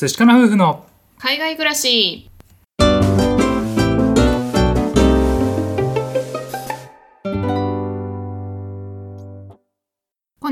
寿司かな夫婦の。海外暮らし。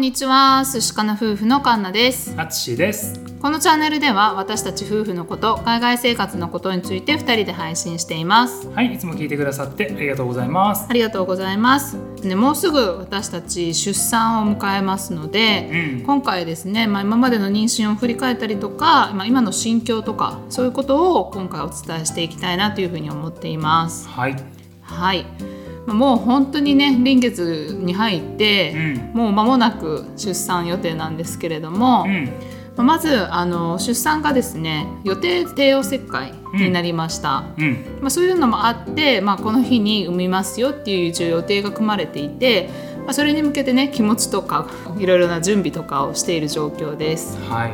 にちは寿司かな夫婦のカンナです。あつしです。このチャンネルでは私たち夫婦のこと海外生活のことについて2人で配信しています。はいいつも聞いてくださってありがとうございます。ありがとうございます。ねもうすぐ私たち出産を迎えますので、うん。今回ですね、まあ、今までの妊娠を振り返ったりとか、まあ、今の心境とかそういうことを今回お伝えしていきたいなというふうに思っています。はい。はい。まあもう本当にね臨月に入って、うん。もう間もなく出産予定なんですけれども、うん。まずあの出産がですね予定帝王切開になりました、うん。まあ、そういうのもあって、まあ、この日に産みますよっていう一応予定が組まれていて、まあ、それに向けてね気持ちとかいろいろな準備とかをしている状況です。はい。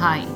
はい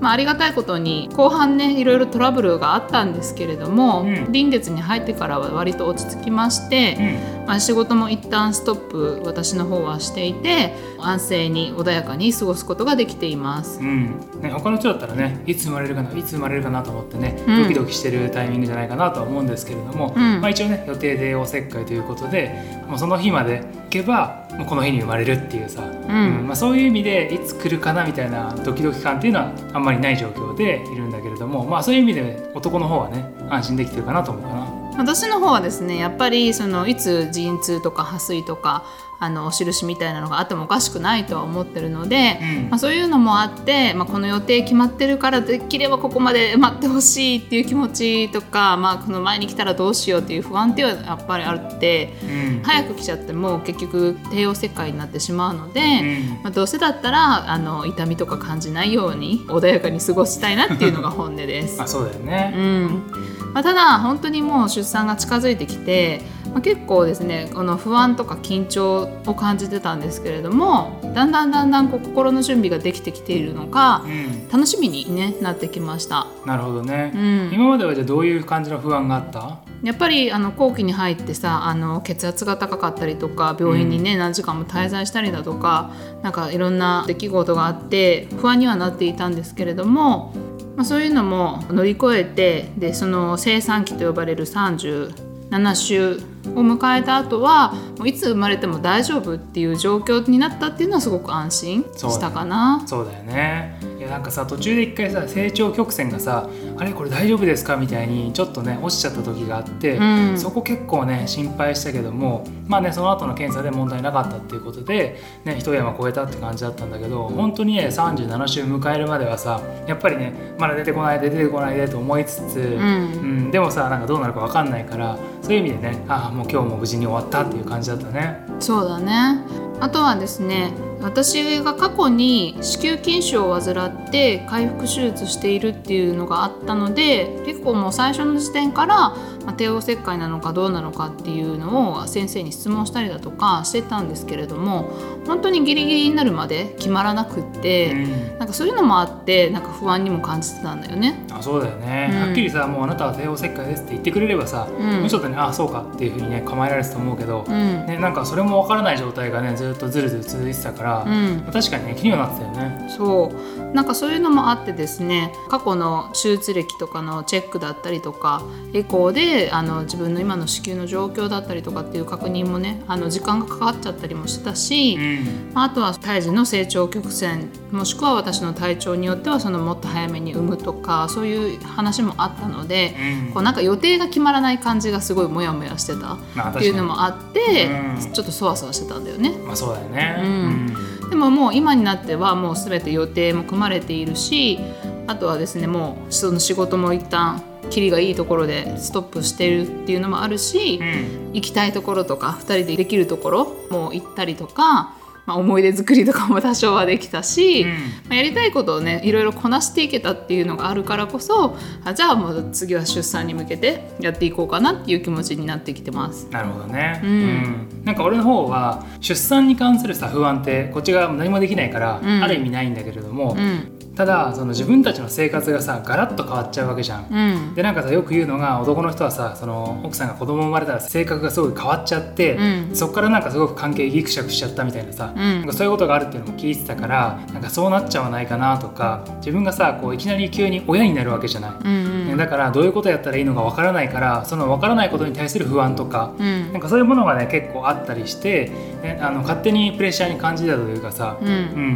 まあ、ありがたいことに後半ねいろいろトラブルがあったんですけれども、うん。臨月に入ってからは割と落ち着きまして、うん。まあ、仕事も一旦ストップ私の方はしていて安静に穏やかに過ごすことができています。うん。ね、他の人だったらねいつ生まれるかないつ生まれるかなと思ってね、うん。ドキドキしてるタイミングじゃないかなとは思うんですけれども、うん。まあ、一応ね予定でおせっかいということでもうその日まで行けばもうこの日に生まれるっていうさ、んまあ、そういう意味でいつ来るかなみたいなドキドキ感っていうのはあんまりない状況でいるんだけれども、まあ、そういう意味で男の方はね安心できてるかなと思うかな。私の方はですねやっぱりそのいつ陣痛とか破水とかあのお印みたいなのがあってもおかしくないとは思ってるので、うんまあ、そういうのもあって、まあ、この予定決まってるからできればここまで待ってほしいっていう気持ちとか、まあ、この前に来たらどうしようっていう不安っていうのはやっぱりあってうん早く来ちゃっても結局帝王切開になってしまうので。うんまあ、どうせだったらあの痛みとか感じないように穏やかに過ごしたいなっていうのが本音です。あそうだよね。うんまあ、ただ本当にもう出産が近づいてきて、まあ、結構ですねこの不安とか緊張を感じてたんですけれどもだんだんだんだんこう心の準備ができてきているのかうん、楽しみに、ね、なってきました。なるほどね、うん。今まではじゃあどういう感じの不安があった？やっぱりあの後期に入ってさあの血圧が高かったりとか病院にね、何時間も滞在したりだとかなんかいろんな出来事があって不安にはなっていたんですけれども、まあ、そういうのも乗り越えてでその生産期と呼ばれる37週を迎えた後はもういつ生まれても大丈夫っていう状況になったっていうのはすごく安心したかな。そうだよね。いやなんかさ途中で一回さ成長曲線がさあれこれ大丈夫ですかみたいにちょっとね落ちちゃった時があって、うん。そこ結構ね心配したけどもまあねその後の検査で問題なかったっていうことでね一山越えたって感じだったんだけど本当にね37週迎えるまではさやっぱりねまだ出てこないで出てこないでと思いつつ、ん。うんでもさなんかどうなるか分かんないからそういう意味でねああもう今日も無事に終わったっていう感じだったね。そうだねあとはですね私が過去に子宮筋腫を患って回復手術しているっていうのがあったので結構もう最初の時点から、まあ、帝王切開なのかどうなのかっていうのを先生に質問したりだとかしてたんですけれども本当にギリギリになるまで決まらなくって、うん。なんかそういうのもあってなんか不安にも感じてたんだよね。あそうだよね、うん。はっきりさもうあなたは帝王切開ですって言ってくれればさ、うん。もうちょっとね。あそうかっていうふうにね構えられてたと思うけど、うん。ね、なんかそれもわからない状態がねずっとずるずる続いてたから、うん。確かにね気にはなってたよね。そう。なんかそういうのもあってですね過去の手術歴とかのチェックだったりとかエコーであの自分の今の子宮の状況だったりとかっていう確認もねあの時間がかかっちゃったりもしてたし、うん。まああとは胎児の成長曲線もしくは私の体調によってはそのもっと早めに産むとかそういう話もあったので、うん。こうなんか予定が決まらない感じがすごいモヤモヤしてたまあっていうのもあって、うん。ちょっとそわそわしてたんだよね。まあそうだよね。うん。でももう今になってはもう全て予定も組まれているしあとはですねもうその仕事も一旦キリがいいところでストップしてるっていうのもあるし、うん。行きたいところとか2人でできるところも行ったりとか、まあ、思い出作りとかも多少はできたし、うん。まあ、やりたいことをねいろいろこなしていけたっていうのがあるからこそあじゃあもう次は出産に向けてやっていこうかなっていう気持ちになってきてます。なるほどね、うん。なんか俺の方は出産に関するさ不安ってこっちが何もできないから、うん。ある意味ないんだけれども、うんただその自分たちの生活がさガラッと変わっちゃうわけじゃん。うんでなんかさよく言うのが男の人はさその奥さんが子供生まれたら性格がすごい変わっちゃって、うんそこからなんかすごく関係ギクシャクしちゃったみたいなさ、うんなんかそういうことがあるっていうのも聞いてたからなんかそうなっちゃわないかなとか自分がさこういきなり急に親になるわけじゃない。うんうんねだからどういうことやったらいいのかわからないからそのわからないことに対する不安とか、うん。なんかそういうものがね結構あったりして、ね、あの勝手にプレッシャーに感じたというかさ、うん。う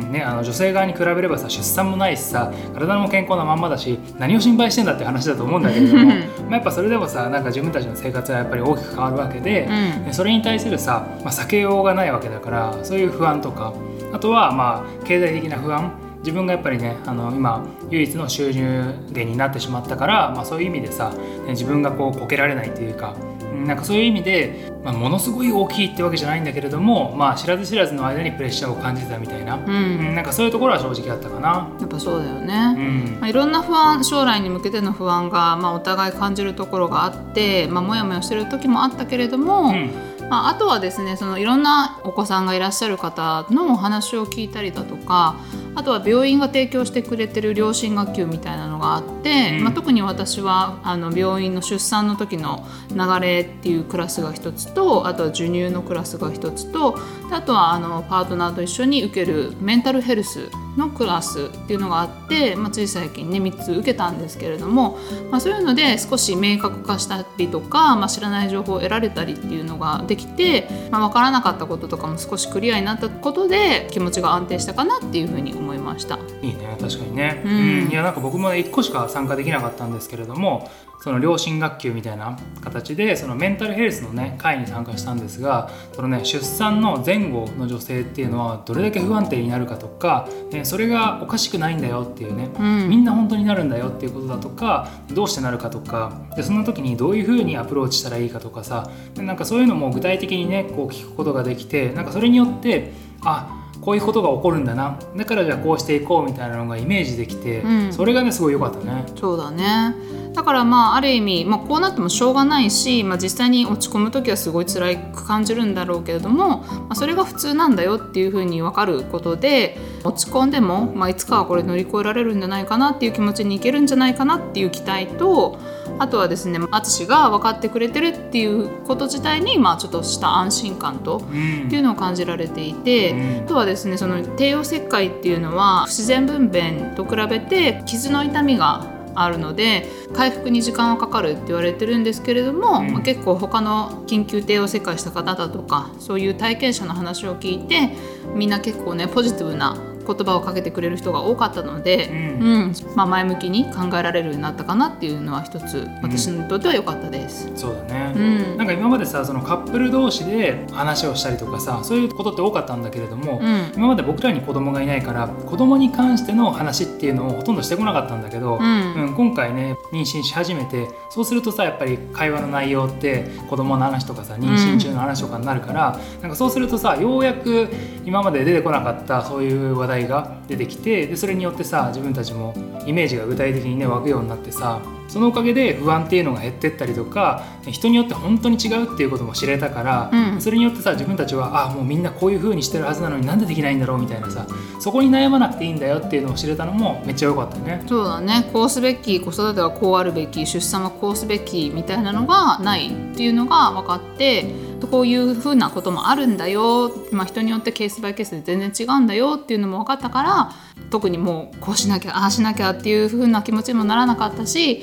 んね、あの女性側に比べればさ出産もないしさ体も健康なまんまだし何を心配してんだって話だと思うんだけれどもまあやっぱそれでもさなんか自分たちの生活はやっぱり大きく変わるわけで、うん。でそれに対するさ、まあ、避けようがないわけだからそういう不安とかあとはまあ経済的な不安自分がやっぱりねあの今唯一の収入源になってしまったから、まあ、そういう意味でさ、ね自分がこうこけられないというかうんなんかそういう意味で、まあ、ものすごい大きいってわけじゃないんだけれども、まあ、知らず知らずの間にプレッシャーを感じてたみたいな、ううんんなんかそういうところは正直あったかな。やっぱそうだようね、ん。まあ、いろんな不安将来に向けての不安が、まあ、お互い感じるところがあって、まあ、もやもやしてる時もあったけれども、うん。まあ、あとはですねそのいろんなお子さんがいらっしゃる方のお話を聞いたりだとかあとは病院が提供してくれてる両親学級みたいなのがあって、うん。まあ、特に私はあの病院の出産の時の流れっていうクラスが一つとあとは授乳のクラスが一つとであとはあのパートナーと一緒に受けるメンタルヘルスのクラスっていうのがあって、まあ、つい最近ね3つ受けたんですけれども、まあ、そういうので少し明確化したりとか、まあ、知らない情報を得られたりっていうのができて、まあ、分からなかったこととかも少しクリアになったことで気持ちが安定したかなっていうふうに思いました。いいね確かにね、うん。いやなんか僕もね1個しか参加できなかったんですけれどもその両親学級みたいな形でそのメンタルヘルスのね会に参加したんですがそのね出産の前後の女性っていうのはどれだけ不安定になるかとか、ね、それがおかしくないんだよっていうね、うん。みんな本当になるんだよっていうことだとかどうしてなるかとかでそんな時にどういうふうにアプローチしたらいいかとかさでなんかそういうのも具体的にねこう聞くことができてなんかそれによってあこういうことが起こるんだな。だからじゃあこうしていこうみたいなのがイメージできて、うん。それがねすごい良かったね。そうだね。だからまあある意味、まあ、こうなってもしょうがないし、まあ、実際に落ち込む時はすごい辛く感じるんだろうけれども、まあ、それが普通なんだよっていうふうに分かることで落ち込んでも、まあ、いつかはこれ乗り越えられるんじゃないかなっていう気持ちにいけるんじゃないかなっていう期待とあとはですね淳が分かってくれてるっていうこと自体に、まあ、ちょっとした安心感とうん。っていうのを感じられていて、うん。あとはですねその帝王切開っていうのは不自然分娩と比べて傷の痛みがあるので回復に時間はかかるって言われてるんですけれども、うん。まあ結構他の緊急帝王切開した方だとかそういう体験者の話を聞いてみんな結構ねポジティブな言葉をかけてくれる人が多かったので、うん。うん。まあ、前向きに考えられるようになったかなっていうのは一つ私にとっては良かったです。そうだね、うん。なんか今までさそのカップル同士で話をしたりとかさそういうことって多かったんだけれども、うん。今まで僕らに子供がいないから子供に関しての話っていうのをほとんどしてこなかったんだけど、うん。うん今回ね妊娠し始めてそうするとさやっぱり会話の内容って子供の話とかさ妊娠中の話とかになるから、なんかそうするとさようやく今まで出てこなかったそういう話題が出てきてでそれによってさ自分たちもイメージが具体的にね湧くようになってさそのおかげで不安っていうのが減ってったりとか人によって本当に違うっていうことも知れたから、うん。それによってさ自分たちはあもうみんなこういう風にしてるはずなのになんでできないんだろうみたいなさそこに悩まなくていいんだよっていうのを知れたのもめっちゃ良かったね。そうだね。こうすべき子育てはこうあるべき出産はこうすべきみたいなのがないっていうのが分かってこういうふうなこともあるんだよ、まあ、人によってケースバイケースで全然違うんだよっていうのも分かったから特にもうこうしなきゃああしなきゃっていうふうな気持ちにもならなかったし、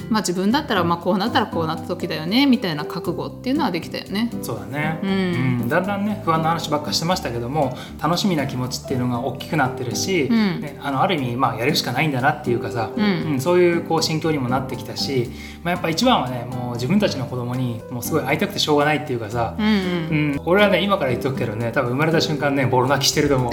まあ、自分だったらまあこうなったらこうなった時だよねみたいな覚悟っていうのはできたよね。そうだね、うん。うん。だんだんね不安な話ばっかしてましたけども楽しみな気持ちっていうのが大きくなってるし、うん。ね、あのある意味、まあ、やるしかないんだなっていうかさ、うん。そういうこう心境にもなってきたし、まあ、やっぱ一番はねもう自分たちの子供にもうすごい会いたくてしょうがないっていうかさ、うんうん。うん、俺はね今から言っとくけどね多分生まれた瞬間ねボロ泣きしてると思う。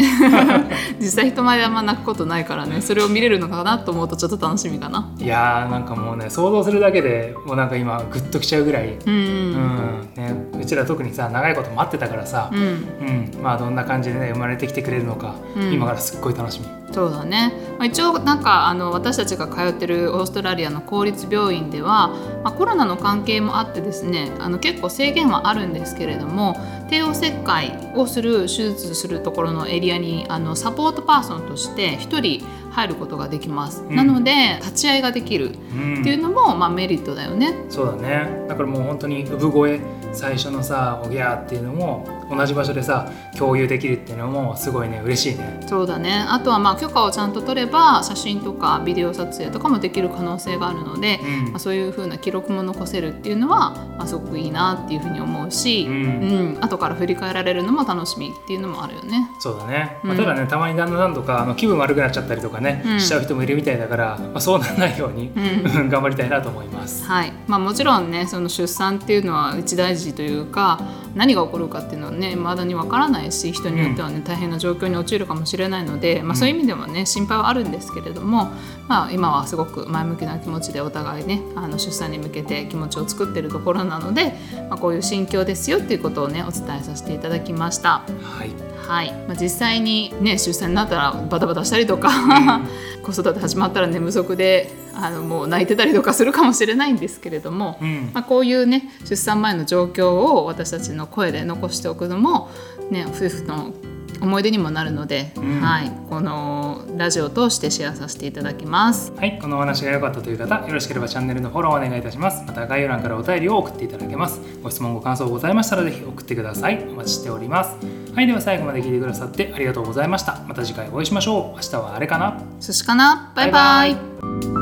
実際人前であんま泣くことないからねそれを見れるのかなと思うとちょっと楽しみかな。いやーなんかもうね想想像するだけでもうなんか今グッときちゃうぐらい、うん。うん。ね、うちら特にさ長いこと待ってたからさ、うん。うん。まあどんな感じでね生まれてきてくれるのか、うん。今からすっごい楽しみ。そうだね、まあ、一応なんかあの私たちが通ってるオーストラリアの公立病院では、まあ、コロナの関係もあってですねあの結構制限はあるんですけれども帝王切開をする手術するところのエリアにあのサポートパーソンとして1人入ることができます、ん。なので立ち会いができる。うん。っていうのも、まあ、メリットだよね。そうだね。だからもう本当に産声最初のさおぎゃーっていうのも同じ場所でさ共有できるっていうのもすごいね嬉しいね。そうだね。あとはまあ許可をちゃんと取れば写真とかビデオ撮影とかもできる可能性があるので、うん。まあ、そういう風な記録も残せるっていうのは、まあ、すごくいいなっていうふうに思うし、うん。うん。後から振り返られるのも楽しみっていうのもあるよね。そうだね、まあ、うん。ただねたまに旦那さんとかあの気分悪くなっちゃったりとかね、うん。しちゃう人もいるみたいだから、まあ、そうならないように、うん。頑張りたいなと思います。はい。まあ、もちろんねその出産っていうのは一大事というか何が起こるかっていうのはねまだにわからないし人によってはね、大変な状況に陥るかもしれないので、まあ、そういう意味でもね心配はあるんですけれども、まあ、今はすごく前向きな気持ちでお互いねあの出産に向けて気持ちを作ってるところなので、まあ、こういう心境ですよっていうことをねお伝えさせていただきました。はい。はい。まあ、実際に、ね、出産になったらバタバタしたりとか、子育て始まったら寝不足であのもう泣いてたりとかするかもしれないんですけれども、うん。まあ、こういうね出産前の状況を私たちの声で残しておくのも、ね、夫婦の思い出にもなるので、うんはい、このラジオを通してシェアさせていただきます。はい、このお話が良かったという方、よろしければチャンネルのフォローをお願いいたします。また概要欄からお便りを送っていただけます。ご質問、ご感想ございましたらぜひ送ってください。お待ちしております。はい、では最後まで聞いてくださってありがとうございました。また次回お会いしましょう。明日はあれかな？寿司かな？バイバイバイバイ